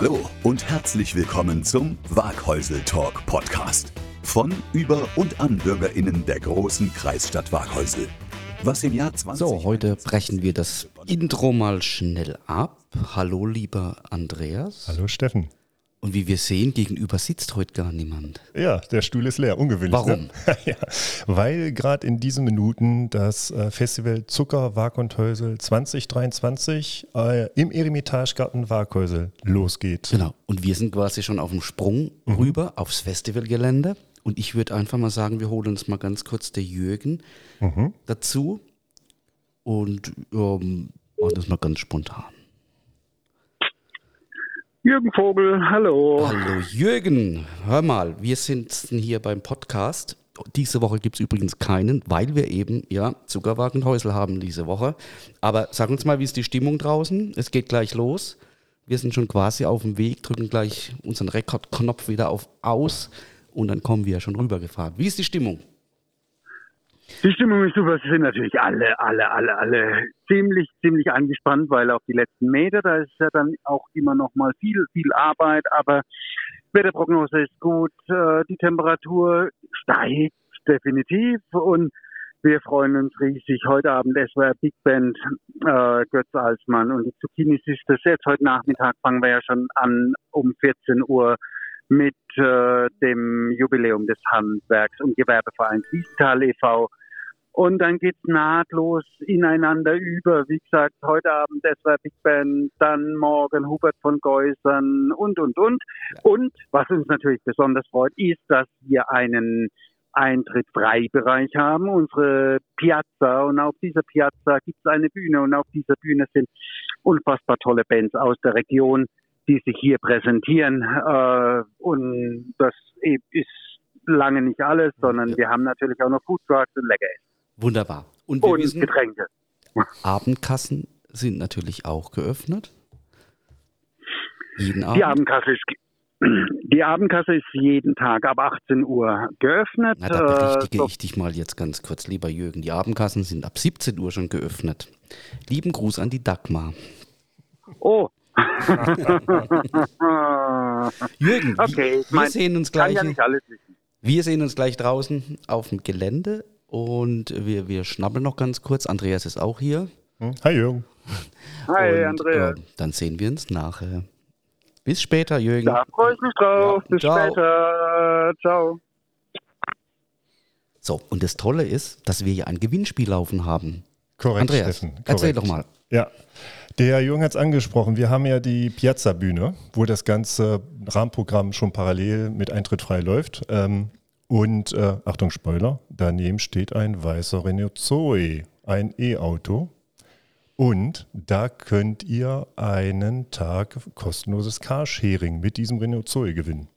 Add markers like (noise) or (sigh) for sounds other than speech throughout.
Hallo und herzlich willkommen zum Waghäusel Talk Podcast. Von, über und an BürgerInnen der großen Kreisstadt Waghäusel. Was im Jahr 20. So, heute brechen wir das Intro mal schnell ab. Hallo, lieber Andreas. Hallo, Steffen. Und wie wir sehen, gegenüber sitzt heute gar niemand. Ja, der Stuhl ist leer, ungewöhnlich. Warum? Ne? (laughs) ja, weil gerade in diesen Minuten das äh, Festival Zucker Waghäusel 2023 äh, im Eremitagegarten Waghäusel losgeht. Genau. Und wir sind quasi schon auf dem Sprung mhm. rüber aufs Festivalgelände. Und ich würde einfach mal sagen, wir holen uns mal ganz kurz der Jürgen mhm. dazu und ähm, machen das mal ganz spontan. Jürgen Vogel, hallo. Hallo Jürgen, hör mal, wir sind hier beim Podcast. Diese Woche gibt es übrigens keinen, weil wir eben ja Zuckerwagenhäusel haben diese Woche. Aber sag uns mal, wie ist die Stimmung draußen? Es geht gleich los. Wir sind schon quasi auf dem Weg, drücken gleich unseren Rekordknopf wieder auf Aus und dann kommen wir ja schon rübergefahren. Wie ist die Stimmung? Die Stimmung ist super. Sie sind natürlich alle, alle, alle, alle ziemlich, ziemlich angespannt, weil auf die letzten Meter, da ist ja dann auch immer noch mal viel, viel Arbeit. Aber Wetterprognose ist gut, äh, die Temperatur steigt definitiv und wir freuen uns riesig. Heute Abend SWR Big Band, äh, Götz Alsmann und die Zucchini Sisters. Jetzt heute Nachmittag fangen wir ja schon an um 14 Uhr mit äh, dem Jubiläum des Handwerks- und Gewerbevereins Wiesenthal e.V. Und dann geht's nahtlos ineinander über. Wie gesagt, heute Abend SWR Big Band, dann morgen Hubert von Geusern und, und, und. Und was uns natürlich besonders freut, ist, dass wir einen Eintritt-Freibereich haben, unsere Piazza. Und auf dieser Piazza gibt's eine Bühne und auf dieser Bühne sind unfassbar tolle Bands aus der Region, die sich hier präsentieren. Äh, und das ist lange nicht alles, sondern wir haben natürlich auch noch Food Trucks und Lecker Essen. Wunderbar. Und, wir und wissen, Getränke. Abendkassen sind natürlich auch geöffnet. Jeden Abend. Die Abendkasse ist (clears throat) die Abendkasse ist jeden Tag ab 18 Uhr geöffnet. Na, da berichtige äh, ich dich mal jetzt ganz kurz, lieber Jürgen. Die Abendkassen sind ab 17 Uhr schon geöffnet. Lieben Gruß an die Dagmar. Oh. (laughs) Jürgen, okay, wir, mein, sehen uns gleich. Ja wir sehen uns gleich draußen auf dem Gelände und wir, wir schnabbeln noch ganz kurz. Andreas ist auch hier. Hm? Hi Jürgen. Hi und, Andreas. Äh, dann sehen wir uns nachher. Bis später, Jürgen. Da freue ich mich drauf. Ja. Bis Ciao. später. Ciao. So, und das Tolle ist, dass wir hier ein Gewinnspiel laufen haben. Korrekt, Andreas, Steffen. Korrekt. erzähl doch mal. Ja, der Jürgen hat es angesprochen. Wir haben ja die Piazza-Bühne, wo das ganze Rahmenprogramm schon parallel mit Eintritt frei läuft. Ähm, und äh, Achtung, Spoiler, daneben steht ein weißer Renault Zoe, ein E-Auto. Und da könnt ihr einen Tag kostenloses Carsharing mit diesem Renault Zoe gewinnen.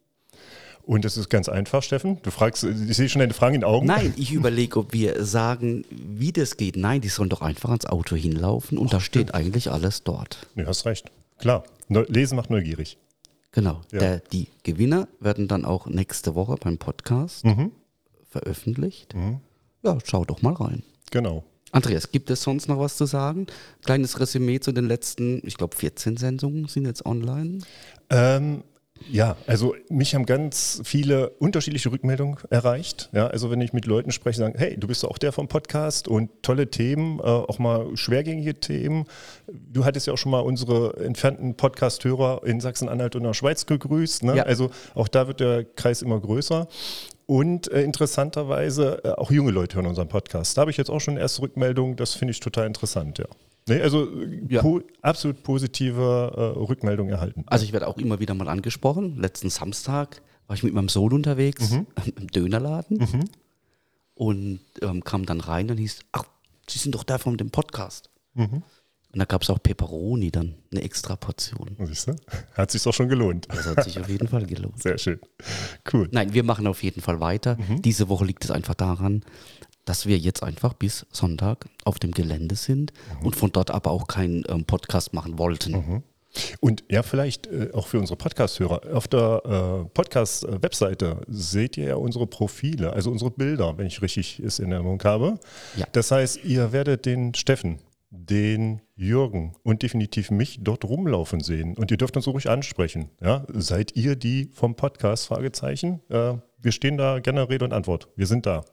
Und es ist ganz einfach, Steffen. Du fragst, ich sehe schon deine Fragen in den Augen. Nein, ich überlege, ob wir sagen, wie das geht. Nein, die sollen doch einfach ans Auto hinlaufen und oh, da steht eigentlich alles dort. Du hast recht. Klar. Lesen macht neugierig. Genau. Ja. Der, die Gewinner werden dann auch nächste Woche beim Podcast mhm. veröffentlicht. Mhm. Ja, schau doch mal rein. Genau. Andreas, gibt es sonst noch was zu sagen? Kleines Resümee zu den letzten, ich glaube, 14 Sendungen sind jetzt online. Ähm, ja, also mich haben ganz viele unterschiedliche Rückmeldungen erreicht. Ja, also wenn ich mit Leuten spreche, sagen, hey, du bist auch der vom Podcast und tolle Themen, äh, auch mal schwergängige Themen. Du hattest ja auch schon mal unsere entfernten Podcast-Hörer in Sachsen-Anhalt und der Schweiz gegrüßt. Ne? Ja. Also auch da wird der Kreis immer größer. Und äh, interessanterweise äh, auch junge Leute hören unseren Podcast. Da habe ich jetzt auch schon erste Rückmeldungen. Das finde ich total interessant, ja. Nee, also ja. po absolut positive äh, Rückmeldung erhalten. Also ich werde auch immer wieder mal angesprochen. Letzten Samstag war ich mit meinem Sohn unterwegs mhm. (laughs) im Dönerladen mhm. und ähm, kam dann rein und hieß, ach, Sie sind doch der von dem Podcast. Mhm. Und da gab es auch Peperoni dann, eine extra Portion. Siehst du? Hat sich doch schon gelohnt. Das hat sich auf jeden Fall gelohnt. (laughs) Sehr schön. Cool. Nein, wir machen auf jeden Fall weiter. Mhm. Diese Woche liegt es einfach daran, dass wir jetzt einfach bis Sonntag auf dem Gelände sind mhm. und von dort aber auch keinen ähm, Podcast machen wollten. Mhm. Und ja, vielleicht äh, auch für unsere Podcast-Hörer. Auf der äh, Podcast-Webseite seht ihr ja unsere Profile, also unsere Bilder, wenn ich richtig es in Erinnerung habe. Ja. Das heißt, ihr werdet den Steffen den Jürgen und definitiv mich dort rumlaufen sehen. Und ihr dürft uns ruhig ansprechen. Ja? Seid ihr die vom Podcast? Fragezeichen. Äh, wir stehen da gerne Rede und Antwort. Wir sind da.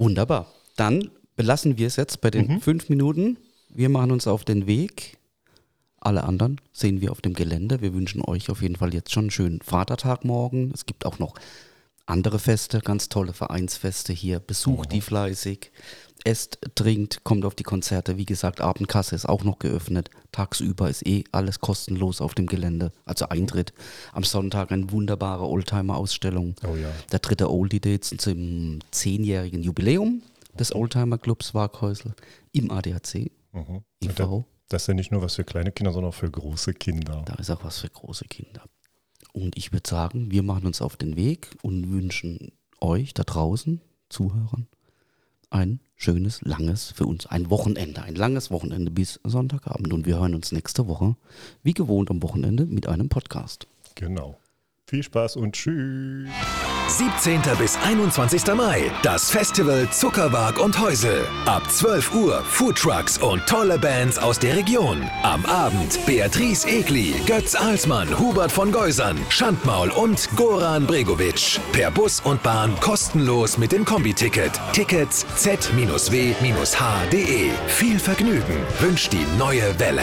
Wunderbar. Dann belassen wir es jetzt bei den Mhm. fünf Minuten. Wir machen uns auf den Weg. Alle anderen sehen wir auf dem Gelände. Wir wünschen euch auf jeden Fall jetzt schon einen schönen Vatertag morgen. Es gibt auch noch andere Feste, ganz tolle Vereinsfeste hier. Besucht die fleißig. Esst, trinkt, kommt auf die Konzerte. Wie gesagt, Abendkasse ist auch noch geöffnet. Tagsüber ist eh alles kostenlos auf dem Gelände. Also Eintritt. Am Sonntag eine wunderbare Oldtimer-Ausstellung. Oh ja. Der dritte Oldie Dates zum zehnjährigen Jubiläum des Oldtimer Clubs Waghäusel im ADAC. Mhm. Und IV. da- Das ist ja nicht nur was für kleine Kinder, sondern auch für große Kinder. Da ist auch was für große Kinder. Und ich würde sagen, wir machen uns auf den Weg und wünschen euch da draußen, Zuhörern, ein schönes, langes, für uns ein Wochenende, ein langes Wochenende bis Sonntagabend. Und wir hören uns nächste Woche, wie gewohnt am Wochenende, mit einem Podcast. Genau. Viel Spaß und tschüss. 17. bis 21. Mai. Das Festival Zuckerwag und Häusel. Ab 12 Uhr Foodtrucks und tolle Bands aus der Region. Am Abend Beatrice Egli, Götz Alsmann, Hubert von Geusern, Schandmaul und Goran Bregovic. Per Bus und Bahn kostenlos mit dem Kombi-Ticket. Tickets z-w-h.de. Viel Vergnügen wünscht die neue Welle.